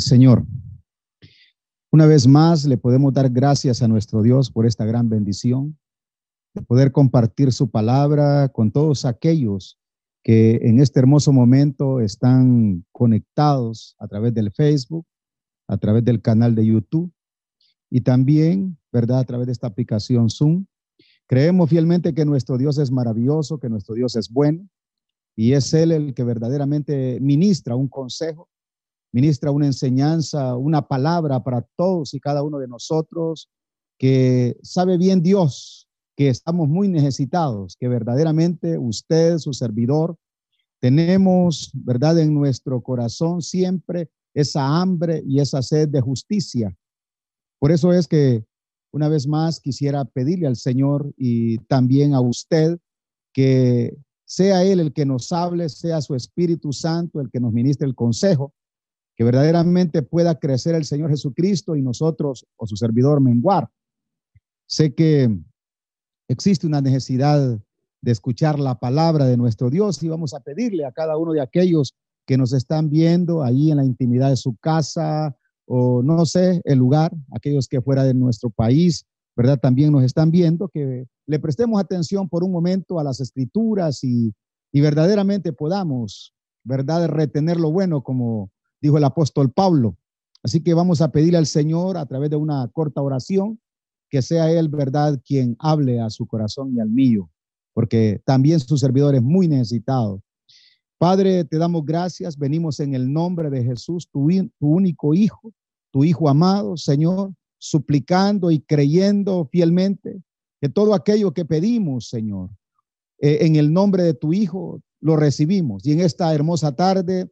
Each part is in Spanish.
Señor. Una vez más le podemos dar gracias a nuestro Dios por esta gran bendición de poder compartir su palabra con todos aquellos que en este hermoso momento están conectados a través del Facebook, a través del canal de YouTube y también, ¿verdad?, a través de esta aplicación Zoom. Creemos fielmente que nuestro Dios es maravilloso, que nuestro Dios es bueno y es Él el que verdaderamente ministra un consejo ministra una enseñanza, una palabra para todos y cada uno de nosotros que sabe bien Dios que estamos muy necesitados, que verdaderamente usted, su servidor, tenemos, ¿verdad?, en nuestro corazón siempre esa hambre y esa sed de justicia. Por eso es que una vez más quisiera pedirle al Señor y también a usted que sea Él el que nos hable, sea su Espíritu Santo el que nos ministre el consejo que verdaderamente pueda crecer el Señor Jesucristo y nosotros o su servidor menguar. Sé que existe una necesidad de escuchar la palabra de nuestro Dios y vamos a pedirle a cada uno de aquellos que nos están viendo ahí en la intimidad de su casa o no sé, el lugar, aquellos que fuera de nuestro país, ¿verdad? También nos están viendo, que le prestemos atención por un momento a las escrituras y, y verdaderamente podamos, ¿verdad? Retener lo bueno como dijo el apóstol Pablo. Así que vamos a pedirle al Señor a través de una corta oración que sea Él, ¿verdad?, quien hable a su corazón y al mío, porque también su servidor es muy necesitado. Padre, te damos gracias, venimos en el nombre de Jesús, tu, único Hijo, tu Hijo amado, Señor, suplicando y creyendo fielmente que todo aquello que pedimos, Señor, eh, en el nombre de tu Hijo, lo recibimos. Y en esta hermosa tarde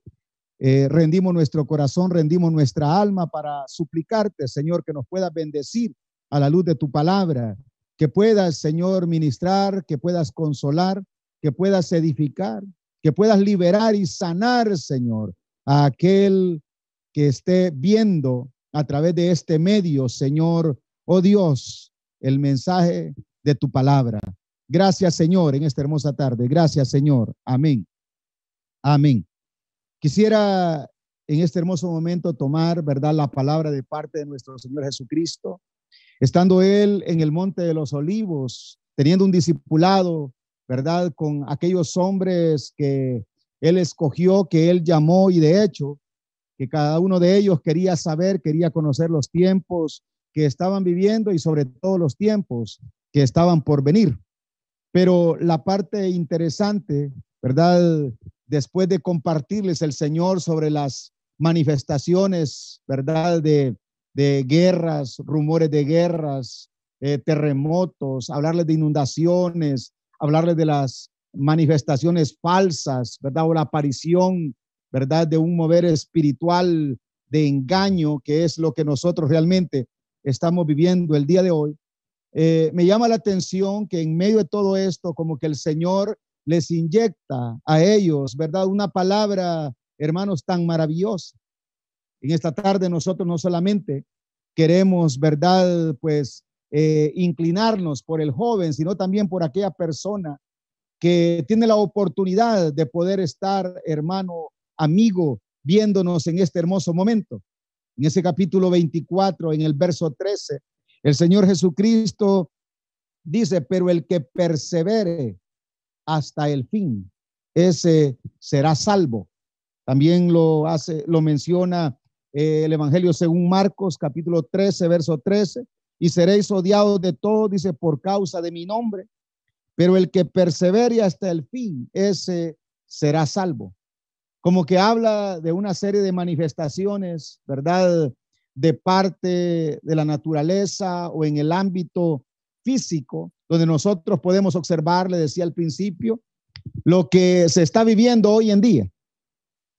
eh, rendimos nuestro corazón, rendimos nuestra alma para suplicarte, Señor, que nos puedas bendecir a la luz de tu palabra, que puedas, Señor, ministrar, que puedas consolar, que puedas edificar, que puedas liberar y sanar, Señor, a aquel que esté viendo a través de este medio, Señor, oh Dios, el mensaje de tu palabra. Gracias, Señor, en esta hermosa tarde. Gracias, Señor. Amén. Amén. Quisiera en este hermoso momento tomar, ¿verdad?, la palabra de parte de nuestro Señor Jesucristo, estando Él en el Monte de los Olivos, teniendo un discipulado, ¿verdad?, con aquellos hombres que Él escogió, que Él llamó y de hecho, que cada uno de ellos quería saber, quería conocer los tiempos que estaban viviendo y sobre todo los tiempos que estaban por venir. Pero la parte interesante, ¿verdad? Después de compartirles el Señor sobre las manifestaciones, ¿verdad? De, guerras, rumores de guerras, eh, terremotos, hablarles de inundaciones, hablarles de las manifestaciones falsas, ¿verdad? O la aparición, ¿verdad? De un mover espiritual de engaño, que es lo que nosotros realmente estamos viviendo el día de hoy. Eh, me llama la atención que en medio de todo esto, como que el Señor les inyecta a ellos, ¿verdad? Una palabra, hermanos, tan maravillosa. En esta tarde nosotros no solamente queremos, ¿verdad? Pues eh, inclinarnos por el joven, sino también por aquella persona que tiene la oportunidad de poder estar, hermano, amigo, viéndonos en este hermoso momento. En ese capítulo 24, en el verso 13, el Señor Jesucristo dice, pero el que persevere hasta el fin. Ese será salvo. También lo hace, lo menciona eh, el Evangelio según Marcos, capítulo 13, verso 13. Y seréis odiados de todos, dice, por causa de mi nombre. Pero el que persevere hasta el fin, ese será salvo. Como que habla de una serie de manifestaciones, ¿verdad? De parte de la naturaleza o en el ámbito físico, donde nosotros podemos observar, le decía al principio, lo que se está viviendo hoy en día.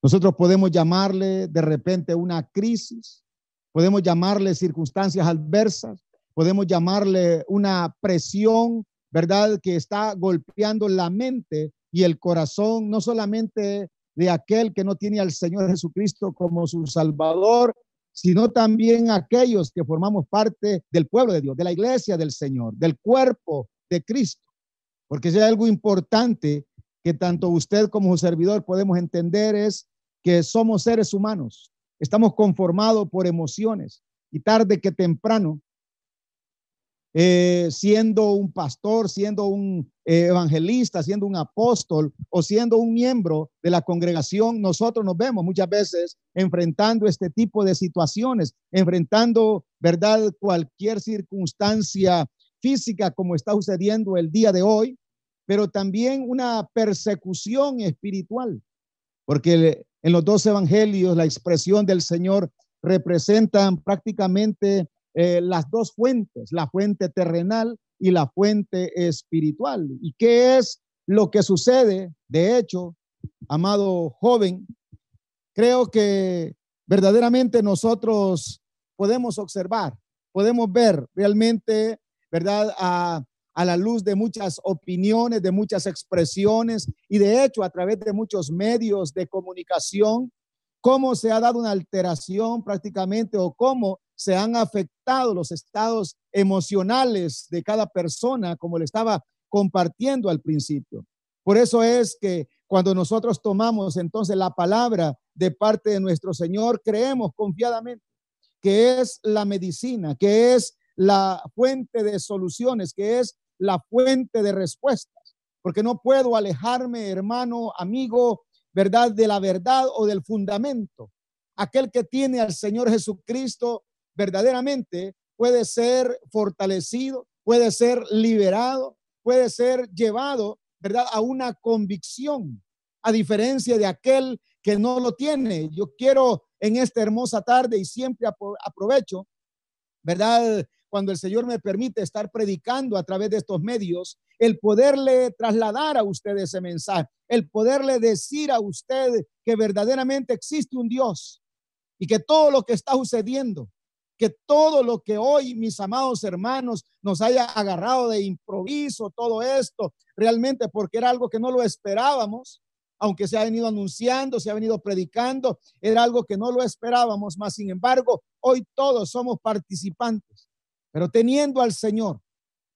Nosotros podemos llamarle de repente una crisis, podemos llamarle circunstancias adversas, podemos llamarle una presión, ¿verdad? Que está golpeando la mente y el corazón, no solamente de aquel que no tiene al Señor Jesucristo como su Salvador, sino también aquellos que formamos parte del pueblo de Dios, de la iglesia del Señor, del cuerpo de Cristo. Porque hay algo importante que tanto usted como su servidor podemos entender es que somos seres humanos estamos conformados por emociones y tarde que temprano, eh, siendo un pastor, siendo un eh, evangelista, siendo un apóstol o siendo un miembro de la congregación, nosotros nos vemos muchas veces enfrentando este tipo de situaciones, enfrentando, ¿verdad?, cualquier circunstancia física como está sucediendo el día de hoy, pero también una persecución espiritual, porque en los dos evangelios la expresión del Señor representan prácticamente eh, las dos fuentes, la fuente terrenal y la fuente espiritual. ¿Y qué es lo que sucede? De hecho, amado joven, creo que verdaderamente nosotros podemos observar, podemos ver realmente, ¿verdad? A, a la luz de muchas opiniones, de muchas expresiones y de hecho a través de muchos medios de comunicación, cómo se ha dado una alteración prácticamente o cómo se han afectado los estados emocionales de cada persona, como le estaba compartiendo al principio. Por eso es que cuando nosotros tomamos entonces la palabra de parte de nuestro Señor, creemos confiadamente que es la medicina, que es la fuente de soluciones, que es la fuente de respuestas, porque no puedo alejarme, hermano, amigo, verdad, de la verdad o del fundamento. Aquel que tiene al Señor Jesucristo verdaderamente puede ser fortalecido, puede ser liberado, puede ser llevado, ¿verdad?, a una convicción, a diferencia de aquel que no lo tiene. Yo quiero en esta hermosa tarde y siempre aprovecho, ¿verdad? Cuando el Señor me permite estar predicando a través de estos medios, el poderle trasladar a usted ese mensaje, el poderle decir a usted que verdaderamente existe un Dios y que todo lo que está sucediendo que todo lo que hoy, mis amados hermanos, nos haya agarrado de improviso, todo esto, realmente porque era algo que no lo esperábamos, aunque se ha venido anunciando, se ha venido predicando, era algo que no lo esperábamos, más sin embargo, hoy todos somos participantes, pero teniendo al Señor,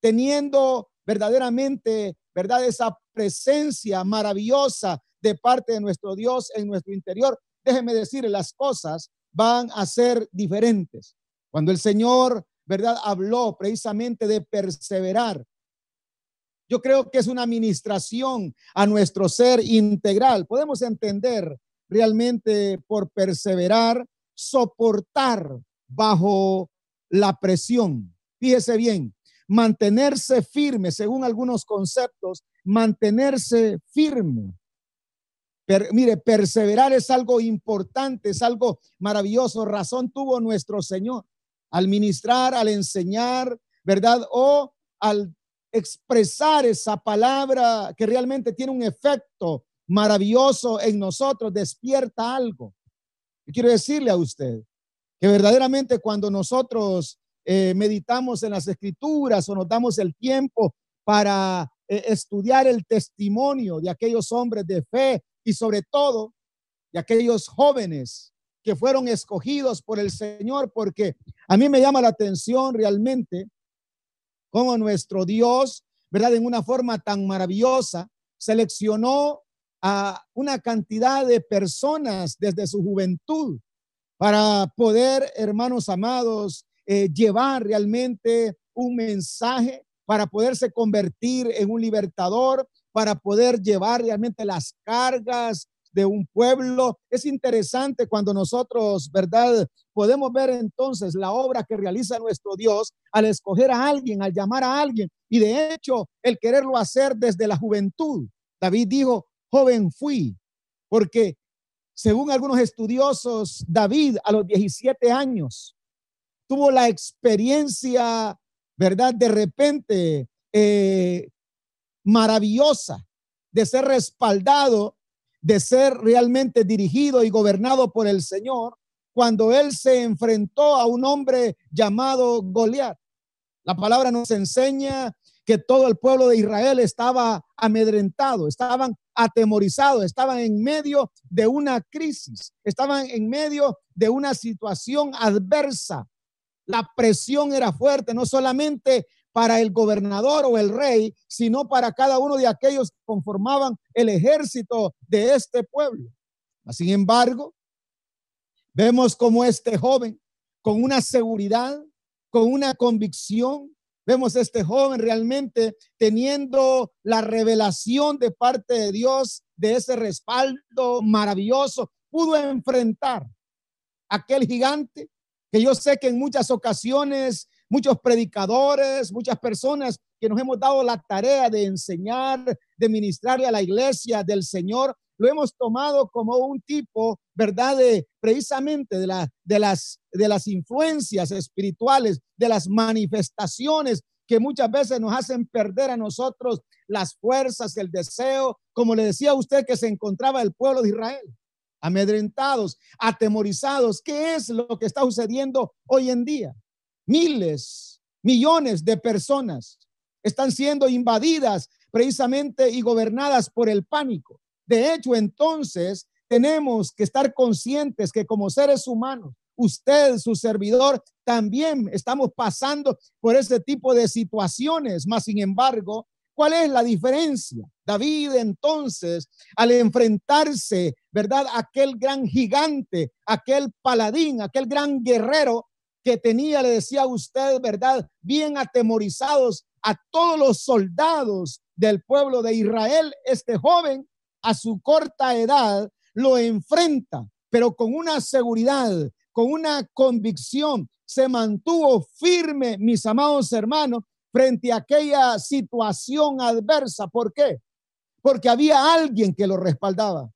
teniendo verdaderamente, ¿verdad? Esa presencia maravillosa de parte de nuestro Dios en nuestro interior, déjeme decir, las cosas van a ser diferentes. Cuando el Señor, ¿verdad? Habló precisamente de perseverar. Yo creo que es una administración a nuestro ser integral. Podemos entender realmente por perseverar, soportar bajo la presión. Fíjese bien, mantenerse firme, según algunos conceptos, mantenerse firme. mire, perseverar es algo importante, es algo maravilloso. Razón tuvo nuestro Señor al ministrar, al enseñar, ¿verdad? O al expresar esa palabra que realmente tiene un efecto maravilloso en nosotros, despierta algo. Y quiero decirle a usted que verdaderamente cuando nosotros eh, meditamos en las escrituras o nos damos el tiempo para eh, estudiar el testimonio de aquellos hombres de fe y sobre todo de aquellos jóvenes que fueron escogidos por el Señor, porque a mí me llama la atención realmente cómo nuestro Dios, ¿verdad? En una forma tan maravillosa, seleccionó a una cantidad de personas desde su juventud para poder, hermanos amados, eh, llevar realmente un mensaje, para poderse convertir en un libertador, para poder llevar realmente las cargas de un pueblo. Es interesante cuando nosotros, ¿verdad? Podemos ver entonces la obra que realiza nuestro Dios al escoger a alguien, al llamar a alguien y de hecho el quererlo hacer desde la juventud. David dijo, joven fui, porque según algunos estudiosos, David a los 17 años tuvo la experiencia, ¿verdad? De repente eh, maravillosa de ser respaldado de ser realmente dirigido y gobernado por el Señor cuando él se enfrentó a un hombre llamado Goliat. La palabra nos enseña que todo el pueblo de Israel estaba amedrentado, estaban atemorizados, estaban en medio de una crisis, estaban en medio de una situación adversa. La presión era fuerte, no solamente para el gobernador o el rey, sino para cada uno de aquellos que conformaban el ejército de este pueblo. Sin embargo, Vemos como este joven, con una seguridad, con una convicción, vemos este joven realmente teniendo la revelación de parte de Dios de ese respaldo maravilloso, pudo enfrentar aquel gigante que yo sé que en muchas ocasiones muchos predicadores, muchas personas que nos hemos dado la tarea de enseñar, de ministrarle a la iglesia del Señor, lo hemos tomado como un tipo, ¿verdad? De, precisamente de, de, las, de las influencias espirituales, de las manifestaciones que muchas veces nos hacen perder a nosotros las fuerzas, el deseo, como le decía usted que se encontraba el pueblo de Israel, amedrentados, atemorizados. ¿Qué es lo que está sucediendo hoy en día? Miles, millones de personas están siendo invadidas precisamente y gobernadas por el pánico. De hecho, entonces tenemos que estar conscientes que como seres humanos, usted, su servidor, también estamos pasando por ese tipo de situaciones. Más sin embargo, ¿cuál es la diferencia? David entonces, al enfrentarse, ¿verdad? Aquel gran gigante, aquel paladín, aquel gran guerrero que tenía, le decía a usted, ¿verdad? Bien atemorizados a todos los soldados del pueblo de Israel, este joven a su corta edad lo enfrenta, pero con una seguridad, con una convicción, se mantuvo firme, mis amados hermanos, frente a aquella situación adversa. ¿Por qué? Porque había alguien que lo respaldaba,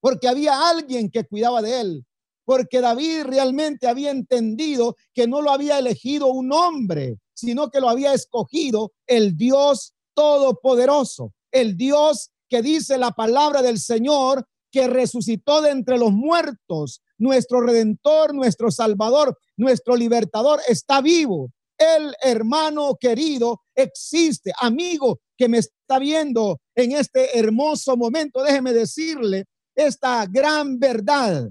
porque había alguien que cuidaba de él, porque David realmente había entendido que no lo había elegido un hombre, sino que lo había escogido el Dios Todopoderoso, el Dios que dice la palabra del Señor que resucitó de entre los muertos. Nuestro redentor, nuestro salvador, nuestro libertador está vivo. El hermano querido existe, amigo que me está viendo en este hermoso momento. Déjeme decirle esta gran verdad.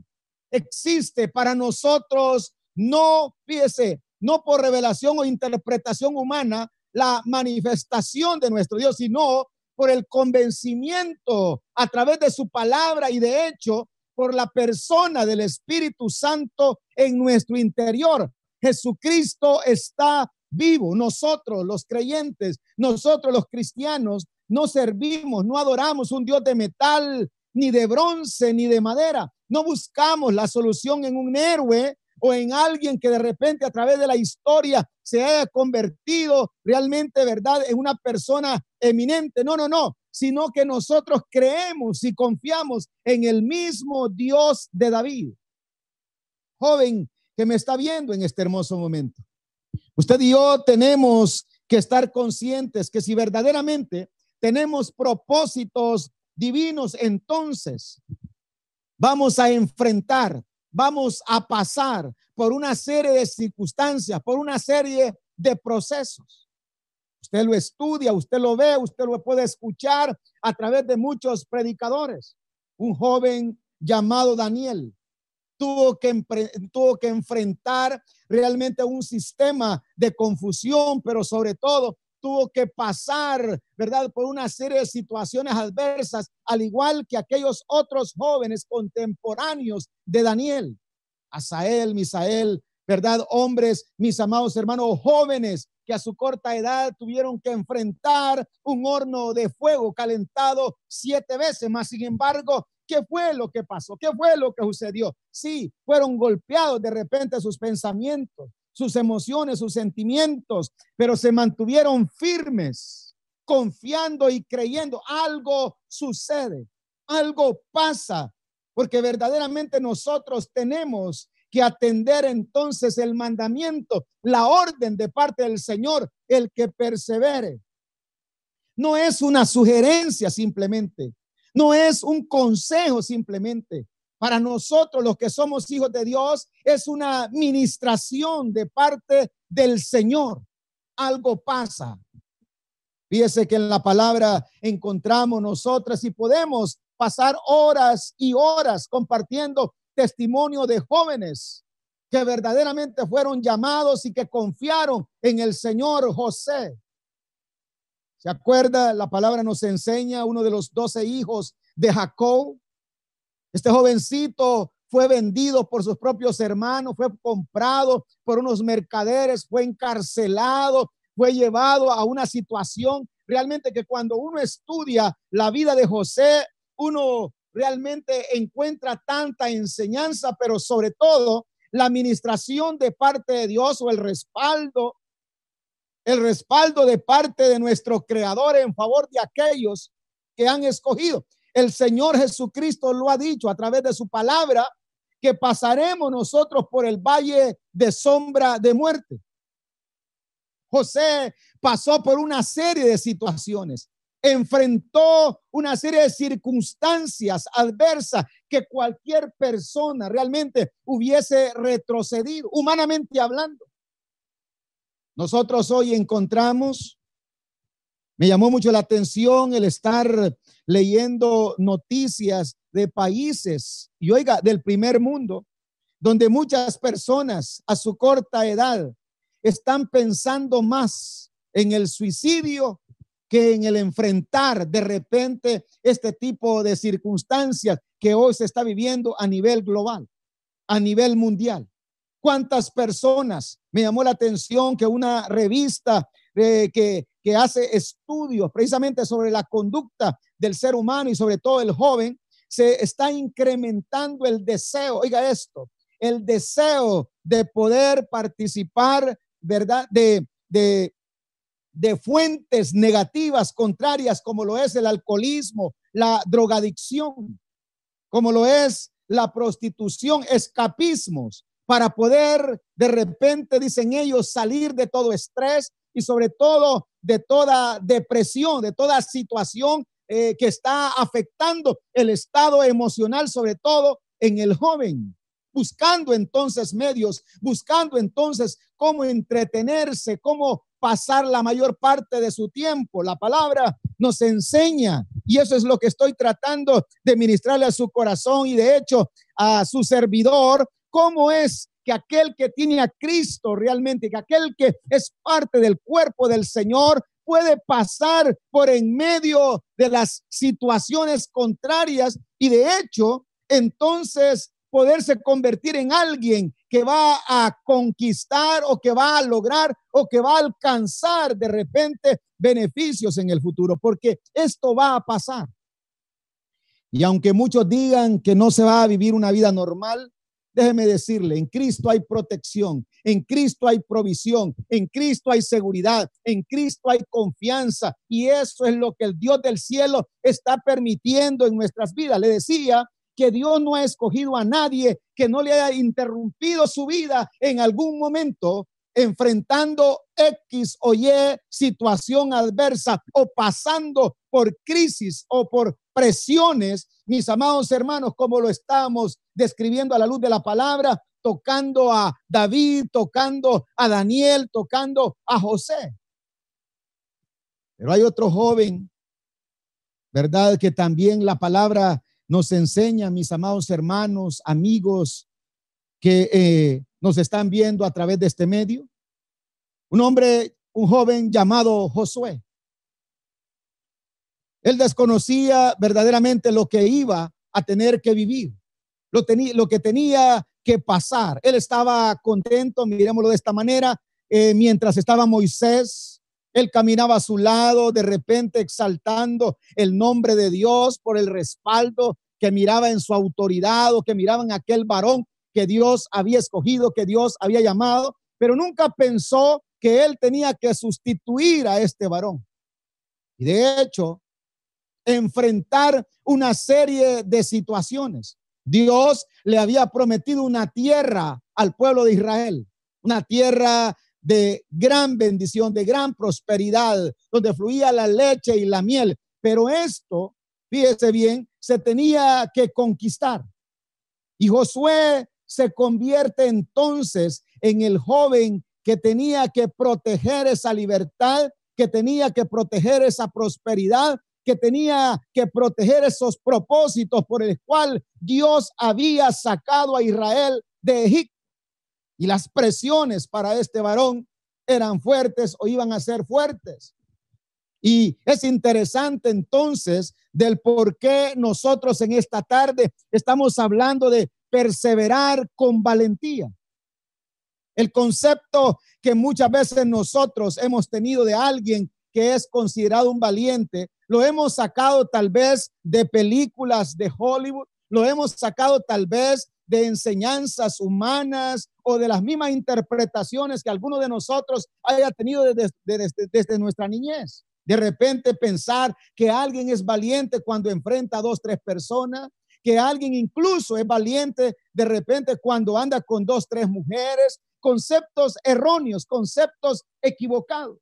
Existe para nosotros, no, fíjese, no por revelación o interpretación humana, la manifestación de nuestro Dios, sino por el convencimiento a través de su palabra y de hecho por la persona del Espíritu Santo en nuestro interior. Jesucristo está vivo. Nosotros, los creyentes, nosotros los cristianos, no servimos, no adoramos un Dios de metal, ni de bronce, ni de madera. No buscamos la solución en un héroe o en alguien que de repente a través de la historia se haya convertido realmente, ¿verdad?, en una persona eminente. No, no, no, sino que nosotros creemos y confiamos en el mismo Dios de David. Joven que me está viendo en este hermoso momento. Usted y yo tenemos que estar conscientes que si verdaderamente tenemos propósitos divinos, entonces vamos a enfrentar vamos a pasar por una serie de circunstancias, por una serie de procesos. Usted lo estudia, usted lo ve, usted lo puede escuchar a través de muchos predicadores. Un joven llamado Daniel tuvo que, tuvo que enfrentar realmente un sistema de confusión, pero sobre todo tuvo que pasar, ¿verdad?, por una serie de situaciones adversas, al igual que aquellos otros jóvenes contemporáneos de Daniel. Asael, Misael, ¿verdad? Hombres, mis amados hermanos, jóvenes que a su corta edad tuvieron que enfrentar un horno de fuego calentado siete veces, más sin embargo, ¿qué fue lo que pasó? ¿Qué fue lo que sucedió? Sí, fueron golpeados de repente sus pensamientos, sus emociones, sus sentimientos, pero se mantuvieron firmes, confiando y creyendo. Algo sucede, algo pasa, porque verdaderamente nosotros tenemos que atender entonces el mandamiento, la orden de parte del Señor, el que persevere. No es una sugerencia simplemente, no es un consejo simplemente, para nosotros los que somos hijos de Dios es una ministración de parte del Señor. Algo pasa. Fíjese que en la palabra encontramos nosotras y podemos pasar horas y horas compartiendo testimonio de jóvenes que verdaderamente fueron llamados y que confiaron en el Señor José. ¿Se acuerda? La palabra nos enseña uno de los doce hijos de Jacob, este jovencito fue vendido por sus propios hermanos, fue comprado por unos mercaderes, fue encarcelado, fue llevado a una situación realmente que cuando uno estudia la vida de José, uno realmente encuentra tanta enseñanza, pero sobre todo la administración de parte de Dios o el respaldo, el respaldo de parte de nuestro Creador en favor de aquellos que han escogido. El Señor Jesucristo lo ha dicho a través de su palabra que pasaremos nosotros por el valle de sombra de muerte. José pasó por una serie de situaciones, enfrentó una serie de circunstancias adversas que cualquier persona realmente hubiese retrocedido, humanamente hablando. Nosotros hoy encontramos, me llamó mucho la atención el estar leyendo noticias de países, y oiga, del primer mundo, donde muchas personas a su corta edad están pensando más en el suicidio que en el enfrentar de repente este tipo de circunstancias que hoy se está viviendo a nivel global, a nivel mundial. ¿Cuántas personas? Me llamó la atención que una revista que, que hace estudios precisamente sobre la conducta del ser humano y sobre todo el joven, se está incrementando el deseo, oiga esto, el deseo de poder participar ¿verdad? De, de, de fuentes negativas, contrarias, como lo es el alcoholismo, la drogadicción, como lo es la prostitución, escapismos, para poder de repente, dicen ellos, salir de todo estrés y sobre todo de toda depresión, de toda situación eh, que está afectando el estado emocional, sobre todo en el joven buscando entonces medios, buscando entonces cómo entretenerse, cómo pasar la mayor parte de su tiempo. La palabra nos enseña y eso es lo que estoy tratando de ministrarle a su corazón y de hecho a su servidor, cómo es que aquel que tiene a Cristo realmente, que aquel que es parte del cuerpo del Señor, puede pasar por en medio de las situaciones contrarias y de hecho, entonces poderse convertir en alguien que va a conquistar o que va a lograr o que va a alcanzar de repente beneficios en el futuro, porque esto va a pasar. Y aunque muchos digan que no se va a vivir una vida normal, déjeme decirle, en Cristo hay protección, en Cristo hay provisión, en Cristo hay seguridad, en Cristo hay confianza. Y eso es lo que el Dios del cielo está permitiendo en nuestras vidas. Le decía que Dios no ha escogido a nadie que no le haya interrumpido su vida en algún momento enfrentando X o Y situación adversa o pasando por crisis o por presiones, mis amados hermanos, como lo estamos describiendo a la luz de la palabra, tocando a David, tocando a Daniel, tocando a José. Pero hay otro joven, ¿verdad? Que también la palabra nos enseña, mis amados hermanos, amigos que eh, nos están viendo a través de este medio. Un hombre, un joven llamado Josué. Él desconocía verdaderamente lo que iba a tener que vivir, lo, lo que tenía que pasar. Él estaba contento, miremoslo de esta manera, eh, mientras estaba Moisés, él caminaba a su lado, de repente exaltando el nombre de Dios por el respaldo que miraba en su autoridad o que miraba en aquel varón que Dios había escogido, que Dios había llamado, pero nunca pensó que él tenía que sustituir a este varón. Y de hecho, enfrentar una serie de situaciones. Dios le había prometido una tierra al pueblo de Israel, una tierra de gran bendición, de gran prosperidad, donde fluía la leche y la miel. Pero esto, fíjese bien, se tenía que conquistar. Y Josué se convierte entonces en el joven que tenía que proteger esa libertad, que tenía que proteger esa prosperidad, que tenía que proteger esos propósitos por el cual Dios había sacado a Israel de Egipto. Y las presiones para este varón eran fuertes o iban a ser fuertes. Y es interesante entonces del por qué nosotros en esta tarde estamos hablando de perseverar con valentía. El concepto que muchas veces nosotros hemos tenido de alguien que es considerado un valiente, lo hemos sacado tal vez de películas de Hollywood, lo hemos sacado tal vez de enseñanzas humanas o de las mismas interpretaciones que alguno de nosotros haya tenido desde, desde, nuestra niñez. De repente pensar que alguien es valiente cuando enfrenta a dos, tres personas, que alguien incluso es valiente de repente cuando anda con dos, tres mujeres, conceptos erróneos, conceptos equivocados.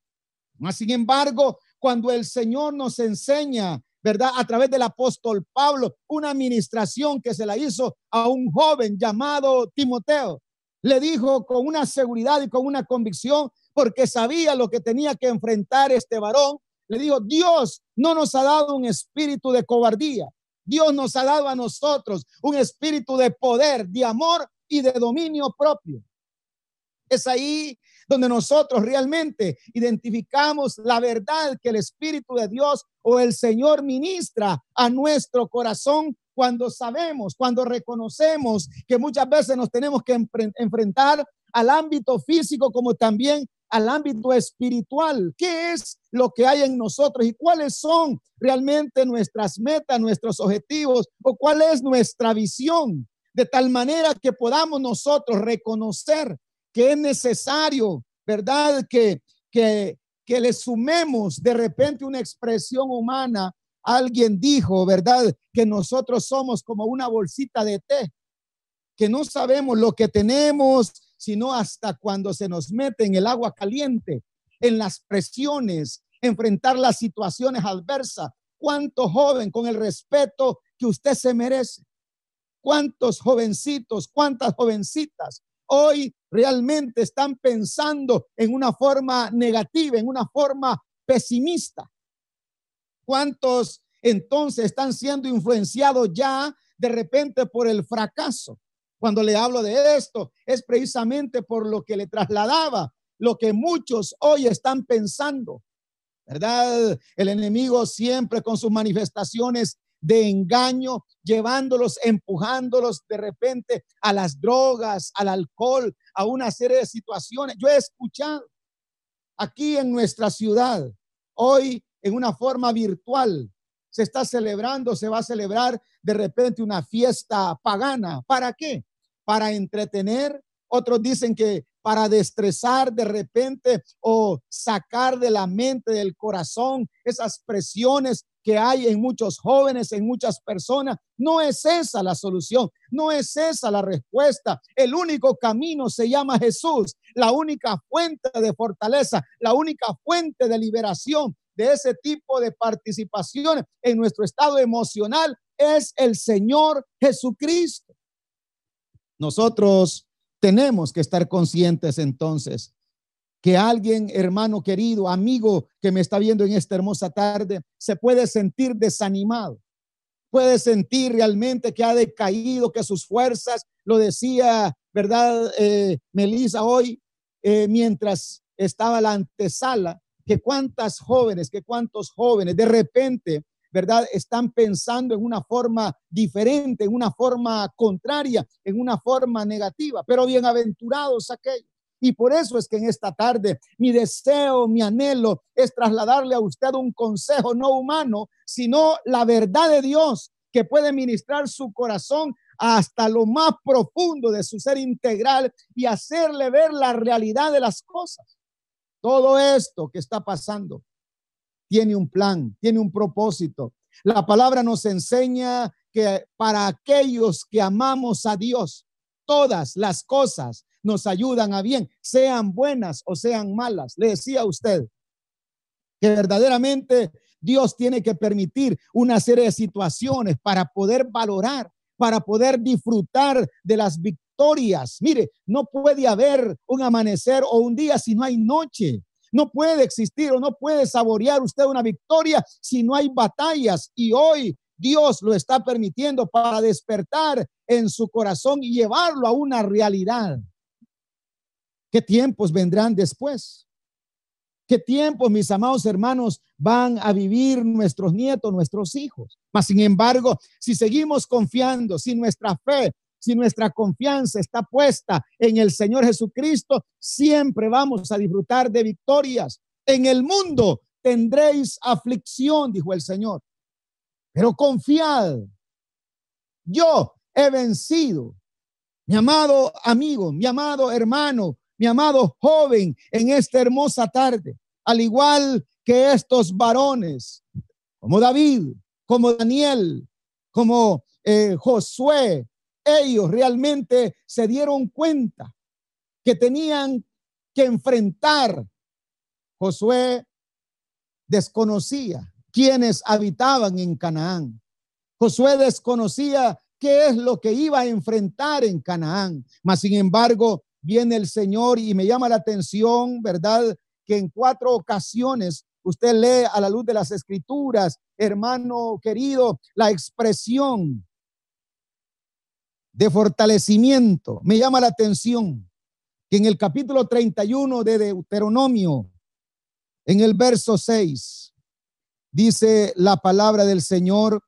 Sin embargo, cuando el Señor nos enseña, ¿verdad? A través del apóstol Pablo, una administración que se la hizo a un joven llamado Timoteo. Le dijo con una seguridad y con una convicción, porque sabía lo que tenía que enfrentar este varón. Le dijo, Dios no nos ha dado un espíritu de cobardía. Dios nos ha dado a nosotros un espíritu de poder, de amor y de dominio propio. Es ahí donde nosotros realmente identificamos la verdad que el Espíritu de Dios o el Señor ministra a nuestro corazón cuando sabemos, cuando reconocemos que muchas veces nos tenemos que enfrentar al ámbito físico como también al ámbito espiritual. ¿Qué es lo que hay en nosotros y cuáles son realmente nuestras metas, nuestros objetivos o cuál es nuestra visión? De tal manera que podamos nosotros reconocer que es necesario, ¿verdad? Que, que, que le sumemos de repente una expresión humana. Alguien dijo, ¿verdad? Que nosotros somos como una bolsita de té, que no sabemos lo que tenemos, sino hasta cuando se nos mete en el agua caliente, en las presiones, enfrentar las situaciones adversas. ¿Cuánto joven con el respeto que usted se merece? ¿Cuántos jovencitos, cuántas jovencitas hoy realmente están pensando en una forma negativa, en una forma pesimista. ¿Cuántos entonces están siendo influenciados ya de repente por el fracaso? Cuando le hablo de esto, es precisamente por lo que le trasladaba, lo que muchos hoy están pensando. ¿Verdad? El enemigo siempre con sus manifestaciones de engaño, llevándolos, empujándolos de repente a las drogas, al alcohol, a una serie de situaciones. Yo he escuchado aquí en nuestra ciudad, hoy en una forma virtual, se está celebrando, se va a celebrar de repente una fiesta pagana. ¿Para qué? Para entretener. Otros dicen que para destresar de repente o sacar de la mente, del corazón, esas presiones que hay en muchos jóvenes, en muchas personas. No es esa la solución, no es esa la respuesta. El único camino se llama Jesús, la única fuente de fortaleza, la única fuente de liberación de ese tipo de participación en nuestro estado emocional es el Señor Jesucristo. Nosotros tenemos que estar conscientes entonces que alguien, hermano querido, amigo que me está viendo en esta hermosa tarde, se puede sentir desanimado, puede sentir realmente que ha decaído, que sus fuerzas, lo decía, ¿verdad? Eh, Melissa hoy, eh, mientras estaba la antesala, que cuántas jóvenes, que cuántos jóvenes de repente, ¿verdad? Están pensando en una forma diferente, en una forma contraria, en una forma negativa, pero bienaventurados aquellos y por eso es que en esta tarde mi deseo, mi anhelo es trasladarle a usted un consejo no humano, sino la verdad de Dios que puede ministrar su corazón hasta lo más profundo de su ser integral y hacerle ver la realidad de las cosas. Todo esto que está pasando tiene un plan, tiene un propósito. La palabra nos enseña que para aquellos que amamos a Dios, todas las cosas nos ayudan a bien, sean buenas o sean malas. Le decía a usted que verdaderamente Dios tiene que permitir una serie de situaciones para poder valorar, para poder disfrutar de las victorias. Mire, no puede haber un amanecer o un día si no hay noche. No puede existir o no puede saborear usted una victoria si no hay batallas. Y hoy Dios lo está permitiendo para despertar en su corazón y llevarlo a una realidad. ¿Qué tiempos vendrán después? ¿Qué tiempos, mis amados hermanos, van a vivir nuestros nietos, nuestros hijos? Mas, sin embargo, si seguimos confiando, si nuestra fe si nuestra confianza está puesta en el Señor Jesucristo, siempre vamos a disfrutar de victorias. En el mundo tendréis aflicción, dijo el Señor, pero confiad. Yo he vencido. Mi amado amigo, mi amado hermano, mi amado joven, en esta hermosa tarde, al igual que estos varones, como David, como Daniel, como eh, Josué, ellos realmente se dieron cuenta que tenían que enfrentar. Josué desconocía quienes habitaban en Canaán. Josué desconocía qué es lo que iba a enfrentar en Canaán. Mas, sin embargo, viene el Señor y me llama la atención, ¿verdad? Que en cuatro ocasiones usted lee a la luz de las escrituras, hermano querido, la expresión de fortalecimiento. Me llama la atención que en el capítulo 31 de Deuteronomio, en el verso 6, dice la palabra del Señor,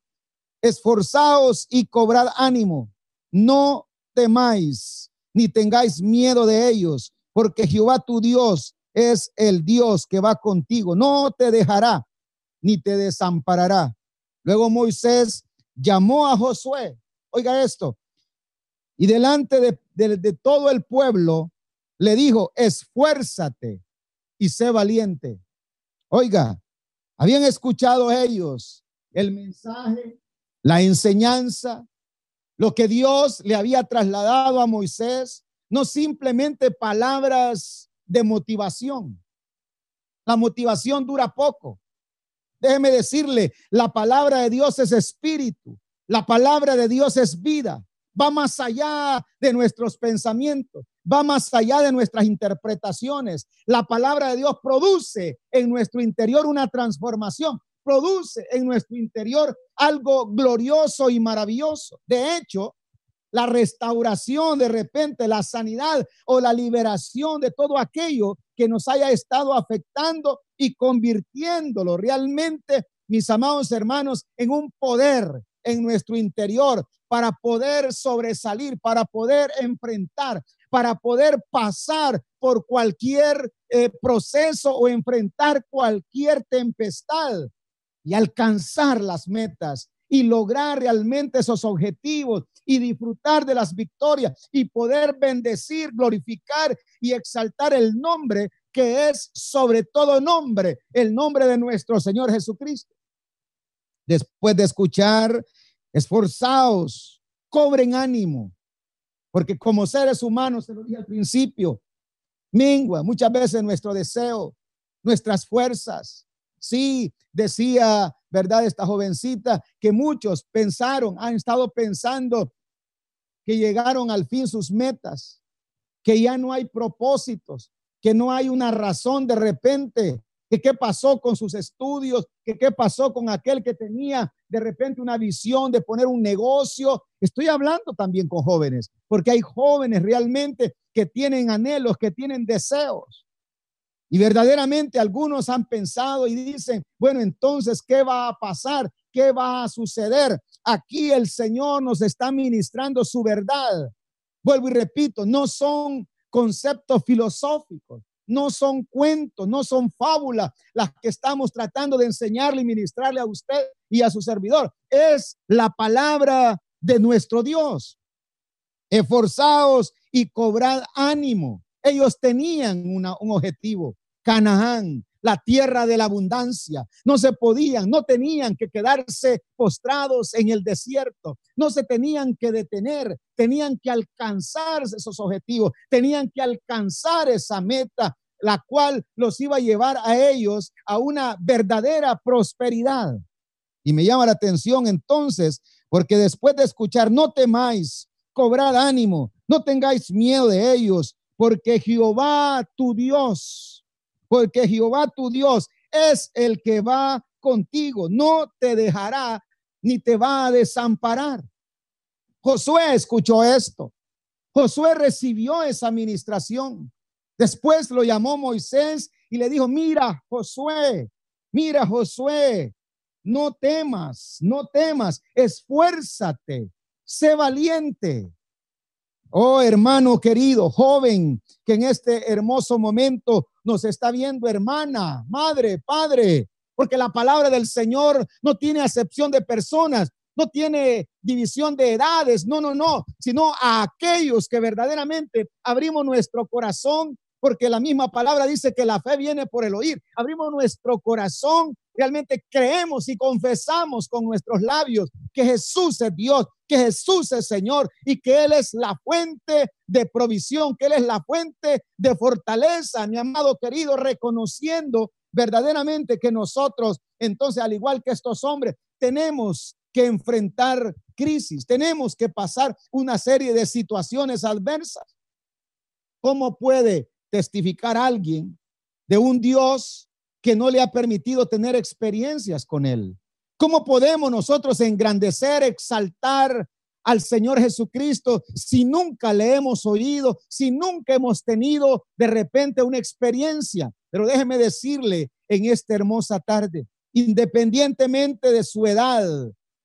esforzaos y cobrad ánimo, no temáis ni tengáis miedo de ellos, porque Jehová tu Dios es el Dios que va contigo, no te dejará ni te desamparará. Luego Moisés llamó a Josué, oiga esto, y delante de, todo el pueblo le dijo, esfuérzate y sé valiente. Oiga, habían escuchado ellos el mensaje, la enseñanza, lo que Dios le había trasladado a Moisés, no simplemente palabras de motivación. La motivación dura poco. Déjeme decirle, la palabra de Dios es espíritu, la palabra de Dios es vida va más allá de nuestros pensamientos, va más allá de nuestras interpretaciones. La palabra de Dios produce en nuestro interior una transformación, produce en nuestro interior algo glorioso y maravilloso. De hecho, la restauración de repente, la sanidad o la liberación de todo aquello que nos haya estado afectando y convirtiéndolo realmente, mis amados hermanos, en un poder en nuestro interior para poder sobresalir, para poder enfrentar, para poder pasar por cualquier eh, proceso o enfrentar cualquier tempestad y alcanzar las metas y lograr realmente esos objetivos y disfrutar de las victorias y poder bendecir, glorificar y exaltar el nombre que es sobre todo nombre, el nombre de nuestro Señor Jesucristo. Después de escuchar esforzaos, cobren ánimo, porque como seres humanos, se lo dije al principio, mingua muchas veces nuestro deseo, nuestras fuerzas. Sí, decía, ¿verdad? Esta jovencita que muchos pensaron, han estado pensando que llegaron al fin sus metas, que ya no hay propósitos, que no hay una razón de repente que qué pasó con sus estudios, que qué pasó con aquel que tenía de repente una visión de poner un negocio. Estoy hablando también con jóvenes, porque hay jóvenes realmente que tienen anhelos, que tienen deseos. Y verdaderamente algunos han pensado y dicen, bueno, entonces, ¿qué va a pasar? ¿Qué va a suceder? Aquí el Señor nos está ministrando su verdad. Vuelvo y repito, no son conceptos filosóficos, no son cuentos, no son fábulas las que estamos tratando de enseñarle y ministrarle a usted y a su servidor. Es la palabra de nuestro Dios. Esforzados y cobrad ánimo. Ellos tenían un objetivo, Canaán, la tierra de la abundancia. No se podían, no tenían que quedarse postrados en el desierto, no se tenían que detener, tenían que alcanzar esos objetivos, tenían que alcanzar esa meta, la cual los iba a llevar a ellos a una verdadera prosperidad. Y me llama la atención entonces, porque después de escuchar, no temáis, cobrad ánimo, no tengáis miedo de ellos, porque Jehová tu Dios, porque Jehová tu Dios es el que va contigo, no te dejará ni te va a desamparar. Josué escuchó esto. Josué recibió esa administración. Después lo llamó Moisés y le dijo, mira, Josué, mira, Josué, no temas, no temas, esfuérzate, sé valiente. Oh hermano querido, joven, que en este hermoso momento nos está viendo, hermana, madre, padre, porque la palabra del Señor no tiene acepción de personas, no tiene división de edades, no, no, no, sino a aquellos que verdaderamente abrimos nuestro corazón, porque la misma palabra dice que la fe viene por el oír. Abrimos nuestro corazón, realmente creemos y confesamos con nuestros labios que Jesús es Dios, que Jesús es Señor y que Él es la fuente de provisión, que Él es la fuente de fortaleza, mi amado querido, reconociendo verdaderamente que nosotros, entonces, al igual que estos hombres, tenemos que enfrentar crisis, tenemos que pasar una serie de situaciones adversas. ¿Cómo puede testificar alguien de un Dios que no le ha permitido tener experiencias con Él? ¿Cómo podemos nosotros engrandecer, exaltar al Señor Jesucristo si nunca le hemos oído, si nunca hemos tenido de repente una experiencia? Pero déjeme decirle en esta hermosa tarde, independientemente de su edad,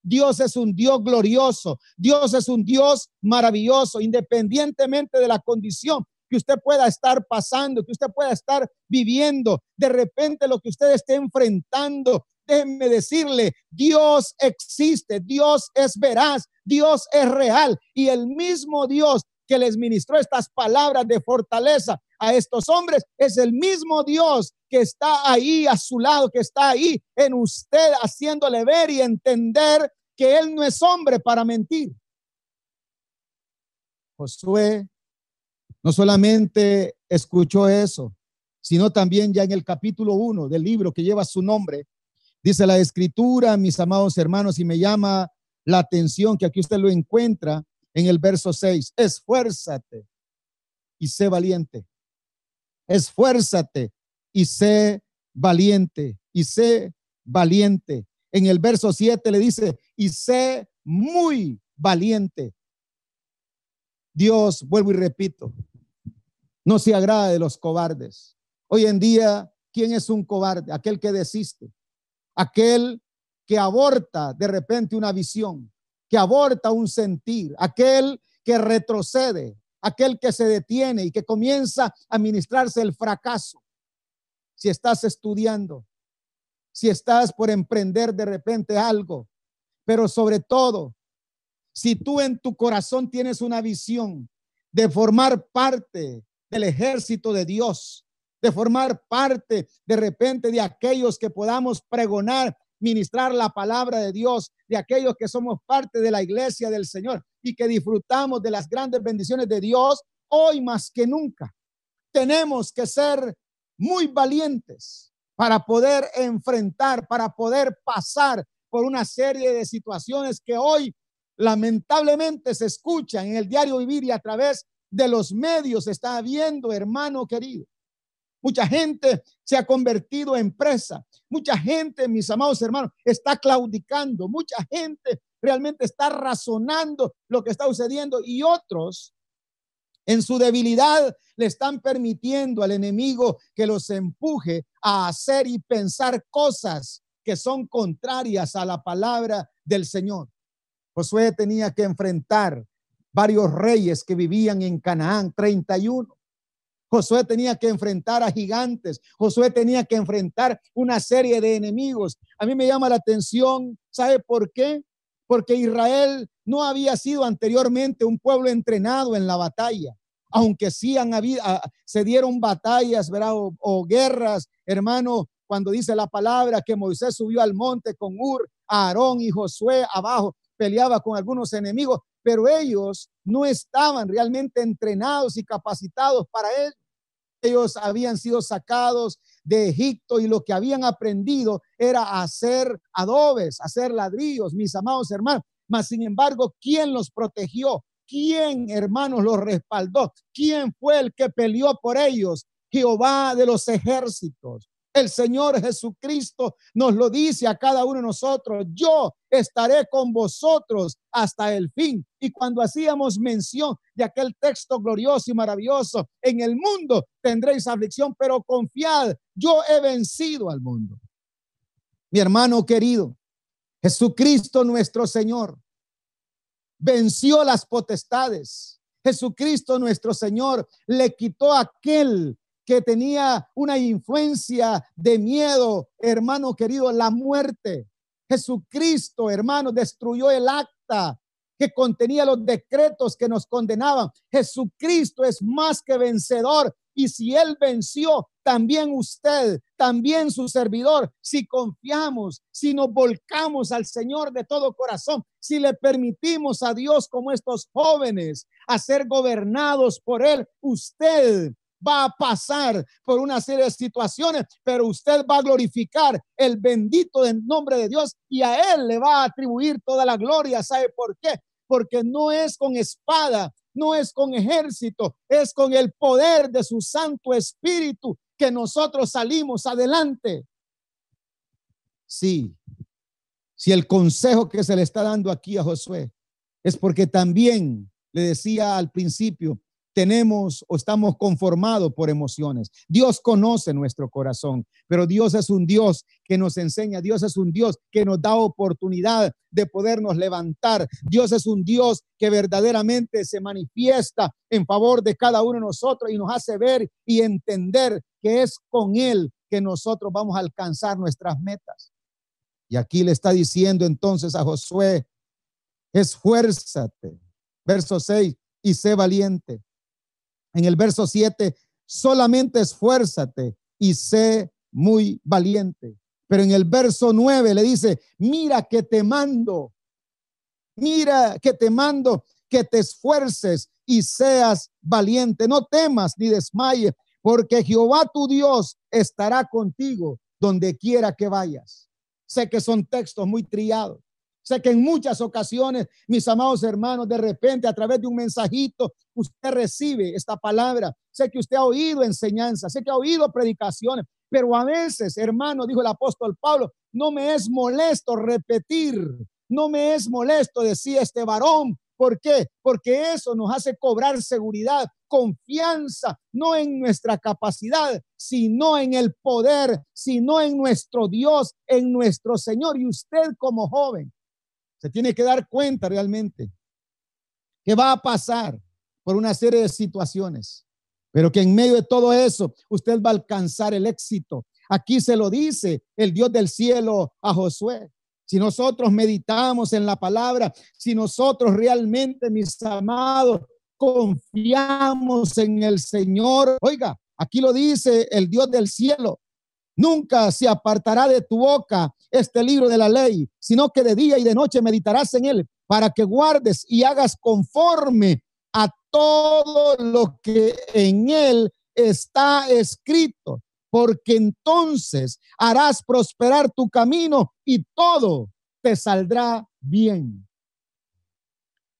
Dios es un Dios glorioso, Dios es un Dios maravilloso, independientemente de la condición que usted pueda estar pasando, que usted pueda estar viviendo, de repente lo que usted esté enfrentando. Déjenme decirle, Dios existe, Dios es veraz, Dios es real y el mismo Dios que les ministró estas palabras de fortaleza a estos hombres es el mismo Dios que está ahí a su lado, que está ahí en usted haciéndole ver y entender que Él no es hombre para mentir. Josué no solamente escuchó eso, sino también ya en el capítulo 1 del libro que lleva su nombre, dice la escritura, mis amados hermanos, y me llama la atención que aquí usted lo encuentra en el verso 6, esfuérzate y sé valiente. Esfuérzate y sé valiente, y sé valiente. En el verso 7 le dice, y sé muy valiente. Dios, vuelvo y repito, no se agrada de los cobardes. Hoy en día, ¿quién es un cobarde? Aquel que desiste, aquel que aborta de repente una visión, que aborta un sentir, aquel que retrocede, aquel que se detiene y que comienza a ministrarse el fracaso. Si estás estudiando, si estás por emprender de repente algo, pero sobre todo, si tú en tu corazón tienes una visión de formar parte del ejército de Dios, de formar parte de repente de aquellos que podamos pregonar, ministrar la palabra de Dios, de aquellos que somos parte de la iglesia del Señor y que disfrutamos de las grandes bendiciones de Dios, hoy más que nunca tenemos que ser muy valientes para poder enfrentar, para poder pasar por una serie de situaciones que hoy lamentablemente se escuchan en el diario vivir y a través de los medios está viendo, hermano querido. Mucha gente se ha convertido en presa. Mucha gente, mis amados hermanos, está claudicando. Mucha gente realmente está razonando lo que está sucediendo y otros en su debilidad le están permitiendo al enemigo que los empuje a hacer y pensar cosas que son contrarias a la palabra del Señor. Josué tenía que enfrentar varios reyes que vivían en Canaán, 31. Josué tenía que enfrentar a gigantes. Josué tenía que enfrentar una serie de enemigos. A mí me llama la atención, ¿sabe por qué? porque Israel no había sido anteriormente un pueblo entrenado en la batalla, aunque sí han habido, ah, se dieron batallas, ¿verdad? O, guerras, hermano, cuando dice la palabra que Moisés subió al monte con Ur, Aarón y Josué abajo, peleaba con algunos enemigos, pero ellos no estaban realmente entrenados y capacitados para ello. Ellos habían sido sacados de Egipto y lo que habían aprendido era hacer adobes, hacer ladrillos, mis amados hermanos. Mas, sin embargo, ¿quién los protegió? ¿Quién, hermanos, los respaldó? ¿Quién fue el que peleó por ellos? Jehová de los ejércitos. El Señor Jesucristo nos lo dice a cada uno de nosotros, yo estaré con vosotros hasta el fin. Y cuando hacíamos mención de aquel texto glorioso y maravilloso, en el mundo tendréis aflicción, pero confiad, yo he vencido al mundo. Mi hermano querido, Jesucristo nuestro Señor venció las potestades. Jesucristo nuestro Señor le quitó aquel que tenía una influencia de miedo, hermano querido, la muerte. Jesucristo, hermano, destruyó el acta que contenía los decretos que nos condenaban. Jesucristo es más que vencedor. Y si Él venció, también usted, también su servidor, si confiamos, si nos volcamos al Señor de todo corazón, si le permitimos a Dios como estos jóvenes a ser gobernados por Él, usted va a pasar por una serie de situaciones, pero usted va a glorificar el bendito del nombre de Dios y a Él le va a atribuir toda la gloria. ¿Sabe por qué? Porque no es con espada, no es con ejército, es con el poder de su Santo Espíritu que nosotros salimos adelante. Sí, si el consejo que se le está dando aquí a Josué es porque también le decía al principio, tenemos o estamos conformados por emociones. Dios conoce nuestro corazón, pero Dios es un Dios que nos enseña, Dios es un Dios que nos da oportunidad de podernos levantar. Dios es un Dios que verdaderamente se manifiesta en favor de cada uno de nosotros y nos hace ver y entender que es con Él que nosotros vamos a alcanzar nuestras metas. Y aquí le está diciendo entonces a Josué, esfuérzate. Verso 6, y sé valiente en el verso 7, solamente esfuérzate y sé muy valiente. Pero en el verso 9 le dice, mira que te mando, mira que te mando que te esfuerces y seas valiente. No temas ni desmayes, porque Jehová tu Dios estará contigo donde quiera que vayas. Sé que son textos muy trillados, Sé que en muchas ocasiones, mis amados hermanos, de repente a través de un mensajito, usted recibe esta palabra. Sé que usted ha oído enseñanza, sé que ha oído predicaciones, pero a veces, hermano, dijo el apóstol Pablo, no me es molesto repetir, no me es molesto decir este varón. ¿Por qué? Porque eso nos hace cobrar seguridad, confianza, no en nuestra capacidad, sino en el poder, sino en nuestro Dios, en nuestro Señor. Y usted como joven, se tiene que dar cuenta realmente que va a pasar por una serie de situaciones, pero que en medio de todo eso usted va a alcanzar el éxito. Aquí se lo dice el Dios del cielo a Josué. Si nosotros meditamos en la palabra, si nosotros realmente, mis amados, confiamos en el Señor, oiga, aquí lo dice el Dios del cielo, Nunca se apartará de tu boca este libro de la ley, sino que de día y de noche meditarás en él para que guardes y hagas conforme a todo lo que en él está escrito, porque entonces harás prosperar tu camino y todo te saldrá bien.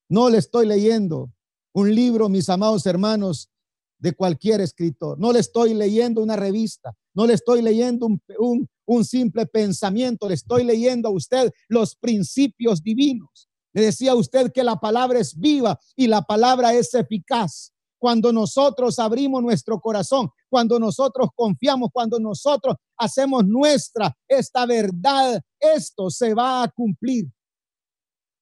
No le estoy leyendo un libro, mis amados hermanos, de cualquier escritor. No le estoy leyendo una revista, no le estoy leyendo un, simple pensamiento, le estoy leyendo a usted los principios divinos. Le decía a usted que la palabra es viva y la palabra es eficaz. Cuando nosotros abrimos nuestro corazón, cuando nosotros confiamos, cuando nosotros hacemos nuestra esta verdad, esto se va a cumplir.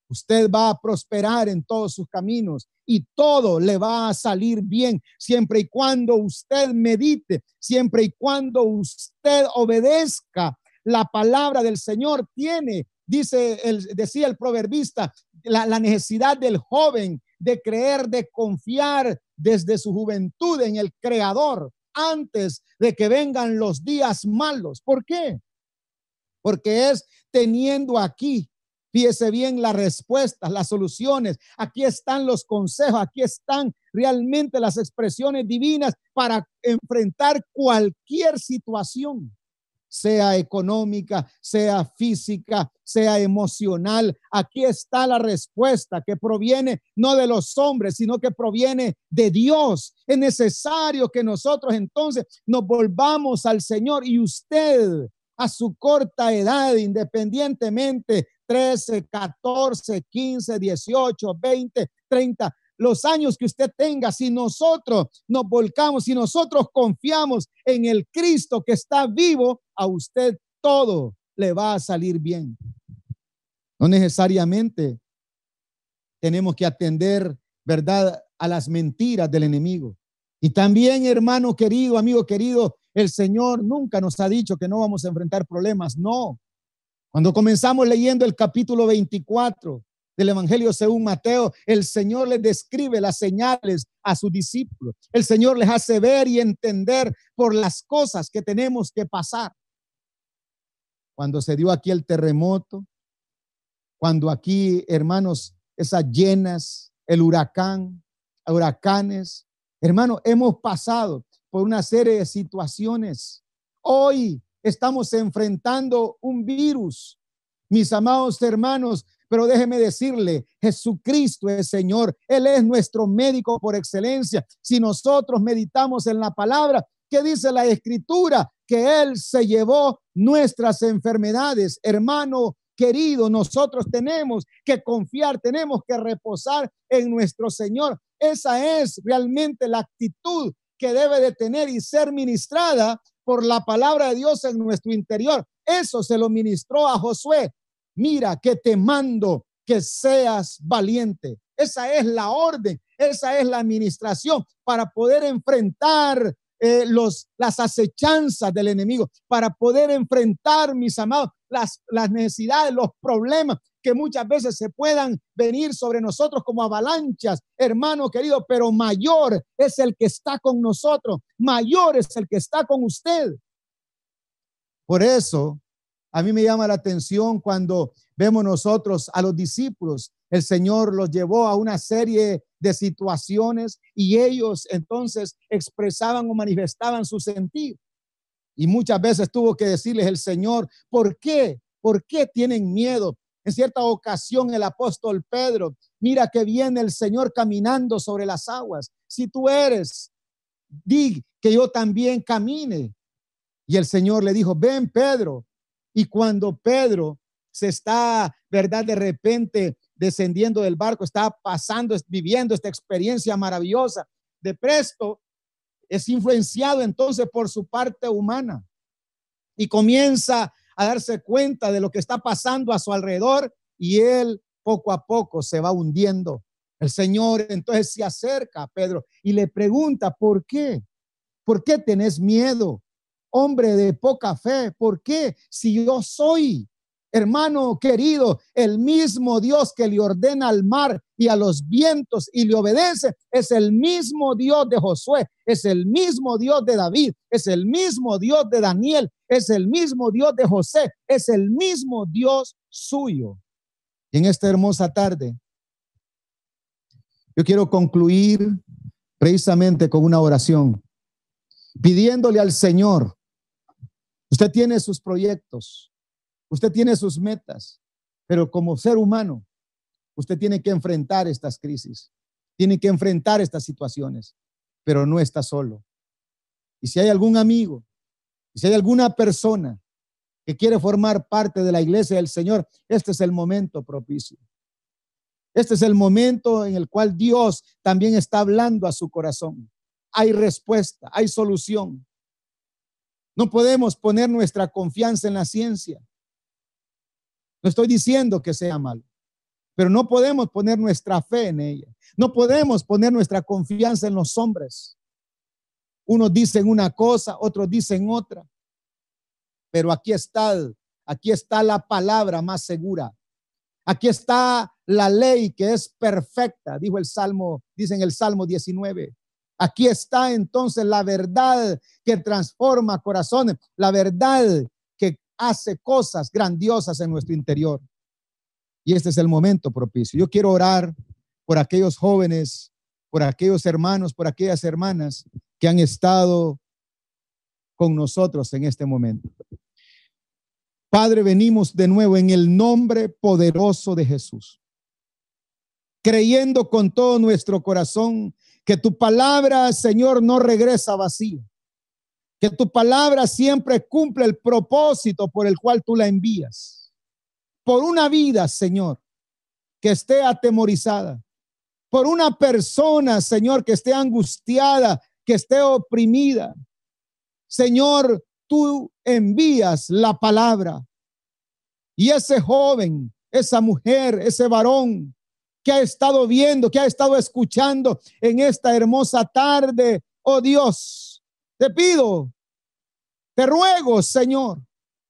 Usted va a prosperar en todos sus caminos y todo le va a salir bien siempre y cuando usted medite, siempre y cuando usted obedezca la palabra del Señor. Tiene, dice el, decía el proverbista, la, la necesidad del joven de creer, de confiar desde su juventud en el Creador antes de que vengan los días malos. ¿Por qué? Porque es teniendo aquí Fíjese bien las respuestas, las soluciones. Aquí están los consejos, aquí están realmente las expresiones divinas para enfrentar cualquier situación, sea económica, sea física, sea emocional. Aquí está la respuesta que proviene no de los hombres, sino que proviene de Dios. Es necesario que nosotros entonces nos volvamos al Señor y usted a su corta edad, independientemente 13, 14, 15, 18, 20, 30, los años que usted tenga, si nosotros nos volcamos, si nosotros confiamos en el Cristo que está vivo, a usted todo le va a salir bien. No necesariamente tenemos que atender, ¿verdad? a las mentiras del enemigo. Y también, hermano querido, amigo querido, el Señor nunca nos ha dicho que no vamos a enfrentar problemas. No. Cuando comenzamos leyendo el capítulo 24 del Evangelio según Mateo, el Señor les describe las señales a sus discípulos. El Señor les hace ver y entender por las cosas que tenemos que pasar. Cuando se dio aquí el terremoto, cuando aquí, hermanos, esas llenas, el huracán, huracanes, hermano, hemos pasado por una serie de situaciones. Hoy estamos enfrentando un virus, mis amados hermanos, pero déjeme decirle, Jesucristo es Señor, Él es nuestro médico por excelencia. Si nosotros meditamos en la palabra, ¿qué dice la escritura? Que Él se llevó nuestras enfermedades. Hermano querido, nosotros tenemos que confiar, tenemos que reposar en nuestro Señor. Esa es realmente la actitud que debe de tener y ser ministrada por la palabra de Dios en nuestro interior. Eso se lo ministró a Josué. Mira que te mando que seas valiente. Esa es la orden, esa es la administración para poder enfrentar eh, los, las acechanzas del enemigo, para poder enfrentar, mis amados, las, las necesidades, los problemas que muchas veces se puedan venir sobre nosotros como avalanchas, hermano querido, pero mayor es el que está con nosotros, mayor es el que está con usted. Por eso, a mí me llama la atención cuando vemos nosotros a los discípulos, el Señor los llevó a una serie de situaciones y ellos entonces expresaban o manifestaban su sentir. Y muchas veces tuvo que decirles el Señor, ¿por qué? ¿Por qué tienen miedo? En cierta ocasión el apóstol Pedro, mira que viene el Señor caminando sobre las aguas. Si tú eres, di que yo también camine. Y el Señor le dijo, ven Pedro. Y cuando Pedro se está, ¿verdad? De repente descendiendo del barco, está pasando, viviendo esta experiencia maravillosa. De presto, es influenciado entonces por su parte humana y comienza a darse cuenta de lo que está pasando a su alrededor y él poco a poco se va hundiendo. El Señor entonces se acerca a Pedro y le pregunta, ¿por qué? ¿Por qué tenés miedo? Hombre de poca fe, ¿por qué? Si yo soy Hermano querido, el mismo Dios que le ordena al mar y a los vientos y le obedece, es el mismo Dios de Josué, es el mismo Dios de David, es el mismo Dios de Daniel, es el mismo Dios de José, es el mismo Dios suyo. Y en esta hermosa tarde, yo quiero concluir precisamente con una oración, pidiéndole al Señor, usted tiene sus proyectos, Usted tiene sus metas, pero como ser humano, usted tiene que enfrentar estas crisis, tiene que enfrentar estas situaciones, pero no está solo. Y si hay algún amigo, si hay alguna persona que quiere formar parte de la iglesia del Señor, este es el momento propicio. Este es el momento en el cual Dios también está hablando a su corazón. Hay respuesta, hay solución. No podemos poner nuestra confianza en la ciencia. No estoy diciendo que sea malo, pero no podemos poner nuestra fe en ella. No podemos poner nuestra confianza en los hombres. Unos dicen una cosa, otros dicen otra. Pero aquí está, aquí está la palabra más segura. Aquí está la ley que es perfecta, dijo el Salmo, dice en el Salmo 19. Aquí está entonces la verdad que transforma corazones, la verdad hace cosas grandiosas en nuestro interior. Y este es el momento propicio. Yo quiero orar por aquellos jóvenes, por aquellos hermanos, por aquellas hermanas que han estado con nosotros en este momento. Padre, venimos de nuevo en el nombre poderoso de Jesús, creyendo con todo nuestro corazón que tu palabra, Señor, no regresa vacía, que tu palabra siempre cumple el propósito por el cual tú la envías. Por una vida, Señor, que esté atemorizada. Por una persona, Señor, que esté angustiada, que esté oprimida. Señor, tú envías la palabra. Y ese joven, esa mujer, ese varón que ha estado viendo, que ha estado escuchando en esta hermosa tarde. Oh Dios, te pido, te ruego, Señor,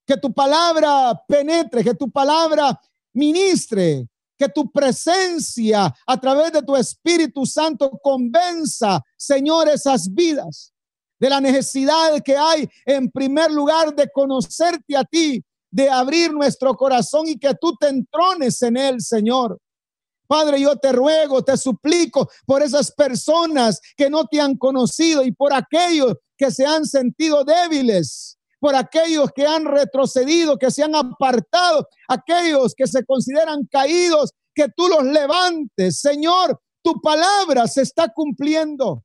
que tu palabra penetre, que tu palabra ministre, que tu presencia a través de tu Espíritu Santo convenza, Señor, esas vidas de la necesidad que hay en primer lugar de conocerte a ti, de abrir nuestro corazón y que tú te entrones en él, Señor. Padre, yo te ruego, te suplico por esas personas que no te han conocido y por aquellos que se han sentido débiles, por aquellos que han retrocedido, que se han apartado, aquellos que se consideran caídos, que tú los levantes. Señor, tu palabra se está cumpliendo.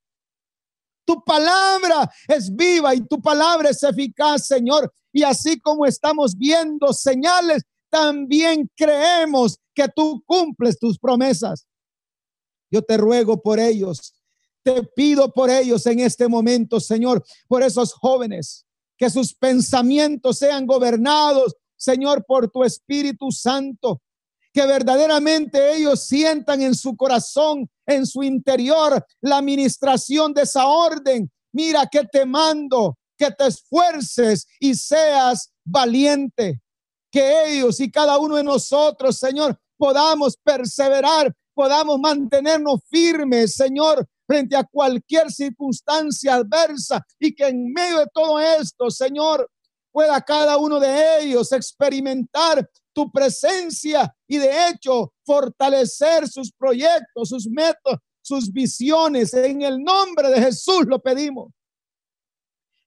Tu palabra es viva y tu palabra es eficaz, Señor. Y así como estamos viendo señales, también creemos que tú cumples tus promesas. Yo te ruego por ellos. Te pido por ellos en este momento, Señor, por esos jóvenes, que sus pensamientos sean gobernados, Señor, por tu Espíritu Santo, que verdaderamente ellos sientan en su corazón, en su interior, la administración de esa orden. Mira que te mando, que te esfuerces y seas valiente. Que ellos y cada uno de nosotros, Señor, podamos perseverar, podamos mantenernos firmes, Señor, frente a cualquier circunstancia adversa y que en medio de todo esto, Señor, pueda cada uno de ellos experimentar tu presencia y de hecho fortalecer sus proyectos, sus métodos, sus visiones. En el nombre de Jesús lo pedimos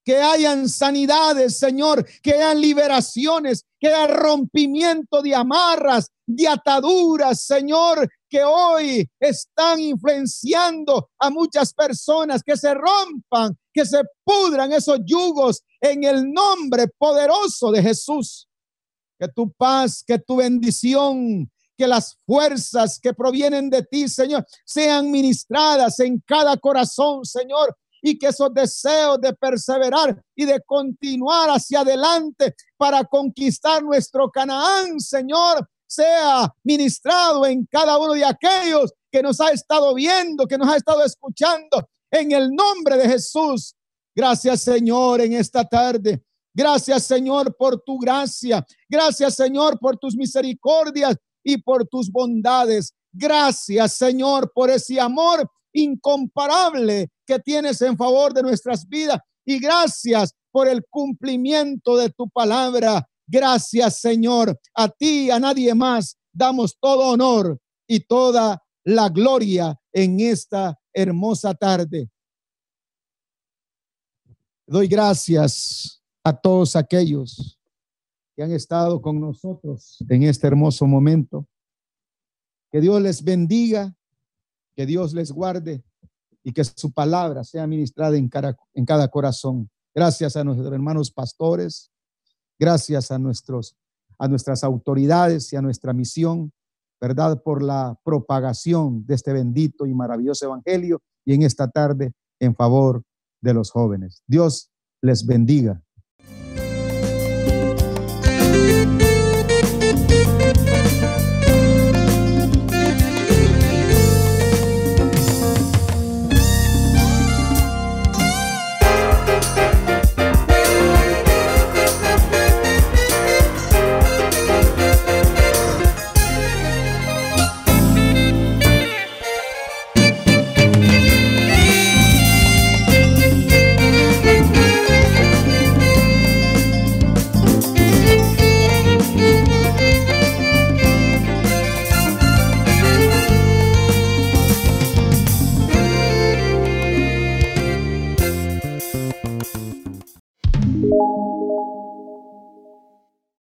que hayan sanidades, Señor, que hayan liberaciones, que haya rompimiento de amarras, de ataduras, Señor, que hoy están influenciando a muchas personas, que se rompan, que se pudran esos yugos en el nombre poderoso de Jesús. Que tu paz, que tu bendición, que las fuerzas que provienen de ti, Señor, sean ministradas en cada corazón, Señor, y que esos deseos de perseverar y de continuar hacia adelante para conquistar nuestro Canaán, Señor, sea ministrado en cada uno de aquellos que nos ha estado viendo, que nos ha estado escuchando, en el nombre de Jesús. Gracias, Señor, en esta tarde. Gracias, Señor, por tu gracia. Gracias, Señor, por tus misericordias y por tus bondades. Gracias, Señor, por ese amor incomparable que tienes en favor de nuestras vidas. Y gracias por el cumplimiento de tu palabra. Gracias, Señor. A ti, a nadie más, damos todo honor y toda la gloria en esta hermosa tarde. Doy gracias a todos aquellos que han estado con nosotros en este hermoso momento. Que Dios les bendiga que Dios les guarde y que su palabra sea ministrada en cada, corazón. Gracias a nuestros hermanos pastores, gracias a, nuestros, a nuestras autoridades y a nuestra misión, ¿verdad? Por la propagación de este bendito y maravilloso evangelio y en esta tarde en favor de los jóvenes. Dios les bendiga